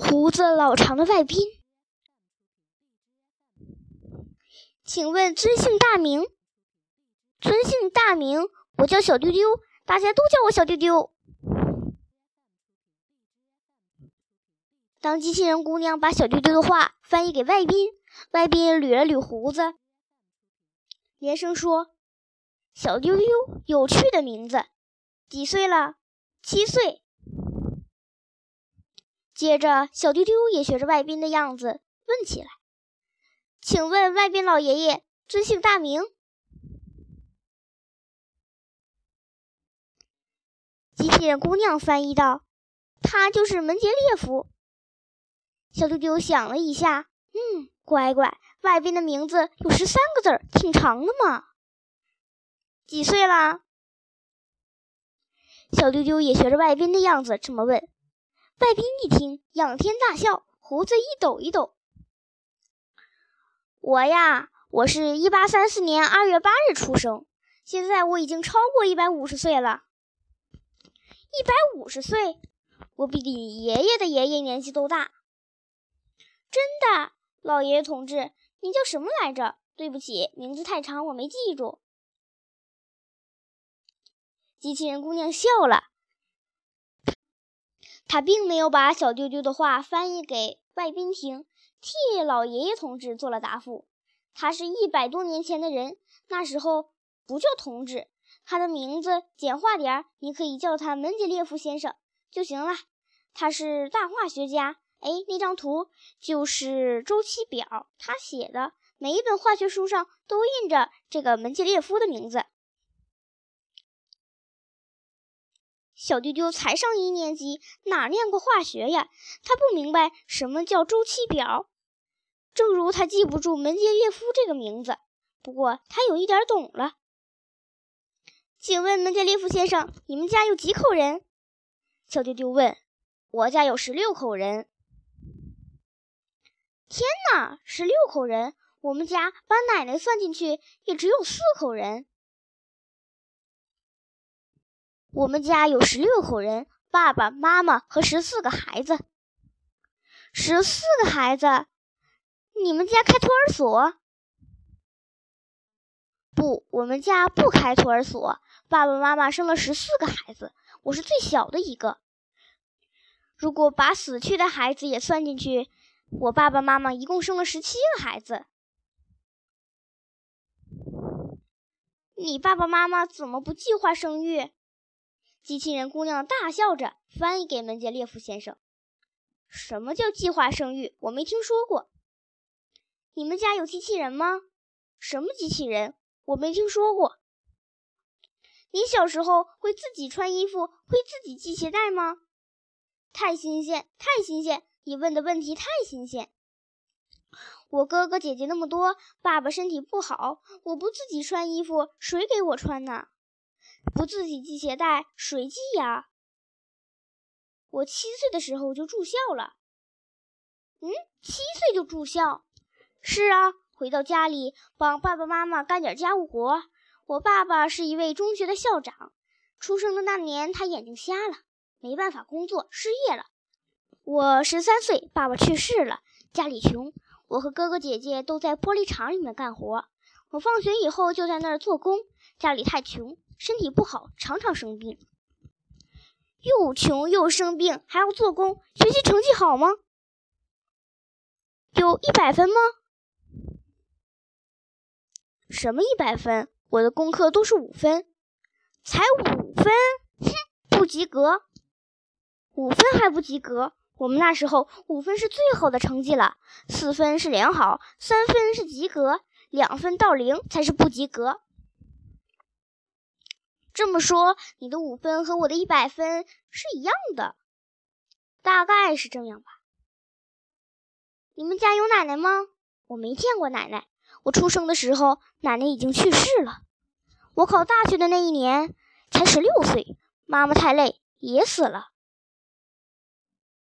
胡子老长的外宾。请问尊姓大名？尊姓大名？我叫小丢丢，大家都叫我小丢丢。当机器人姑娘把小丢丢的话翻译给外宾，外宾捋了捋胡子，连声说：“小丢丢，有趣的名字。几岁了？七岁。”接着，小丢丢也学着外宾的样子问起来：“请问外宾老爷爷尊姓大名？”机器人姑娘翻译道：“他就是门捷列夫。”小丢丢想了一下，嗯，乖乖，外宾的名字有十三个字儿，挺长的嘛。几岁啦？小丢丢也学着外宾的样子这么问。外宾一听，仰天大笑，胡子一抖一抖。我呀，我是一八三四年二月八日出生，现在我已经超过一百五十岁了。一百五十岁，我比你爷爷的爷爷年纪都大。真的，老爷爷同志，您叫什么来着？对不起，名字太长，我没记住。机器人姑娘笑了，他并没有把小丢丢的话翻译给外宾听，替老爷爷同志做了答复。他是一百多年前的人，那时候不叫同志。他的名字简化点儿，你可以叫他门捷列夫先生就行了。他是大化学家。哎，那张图就是周期表，他写的。每一本化学书上都印着这个门捷列夫的名字。小丢丢才上一年级，哪念过化学呀？他不明白什么叫周期表，正如他记不住门捷列夫这个名字。不过他有一点懂了。请问门捷列夫先生，你们家有几口人？小丢丢问。我家有十六口人。天哪，十六口人！我们家把奶奶算进去，也只有四口人。我们家有十六口人，爸爸妈妈和十四个孩子。十四个孩子？你们家开托儿所？不，我们家不开托儿所。爸爸妈妈生了十四个孩子，我是最小的一个。如果把死去的孩子也算进去，我爸爸妈妈一共生了十七个孩子。你爸爸妈妈怎么不计划生育？机器人姑娘大笑着翻译给门捷列夫先生：“什么叫计划生育？我没听说过。你们家有机器人吗？什么机器人？我没听说过。”你小时候会自己穿衣服，会自己系鞋带吗？太新鲜，太新鲜！你问的问题太新鲜。我哥哥姐姐那么多，爸爸身体不好，我不自己穿衣服，谁给我穿呢？不自己系鞋带，谁系呀？我七岁的时候就住校了。嗯，七岁就住校？是啊，回到家里帮爸爸妈妈干点家务活。我爸爸是一位中学的校长，出生的那年他眼睛瞎了，没办法工作，失业了。我十三岁，爸爸去世了，家里穷，我和哥哥姐姐都在玻璃厂里面干活。我放学以后就在那儿做工，家里太穷，身体不好，常常生病。又穷又生病，还要做工，学习成绩好吗？有一百分吗？什么一百分？我的功课都是五分，才五分，哼，不及格。五分还不及格？我们那时候五分是最好的成绩了，四分是良好，三分是及格，两分到零才是不及格。这么说，你的五分和我的一百分是一样的，大概是这样吧。你们家有奶奶吗？我没见过奶奶。我出生的时候，奶奶已经去世了。我考大学的那一年，才十六岁，妈妈太累也死了。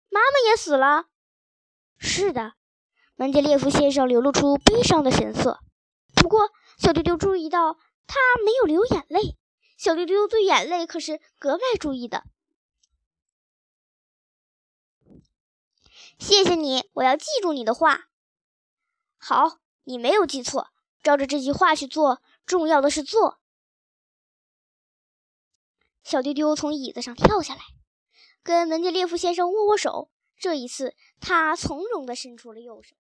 妈妈也死了。是的，门捷列夫先生流露出悲伤的神色。不过，小丢丢注意到他没有流眼泪。小丢丢对眼泪可是格外注意的。谢谢你，我要记住你的话。好，你没有记错，照着这句话去做。重要的是做。小丢丢从椅子上跳下来，跟门捷列夫先生握握手。这一次，他从容地伸出了右手。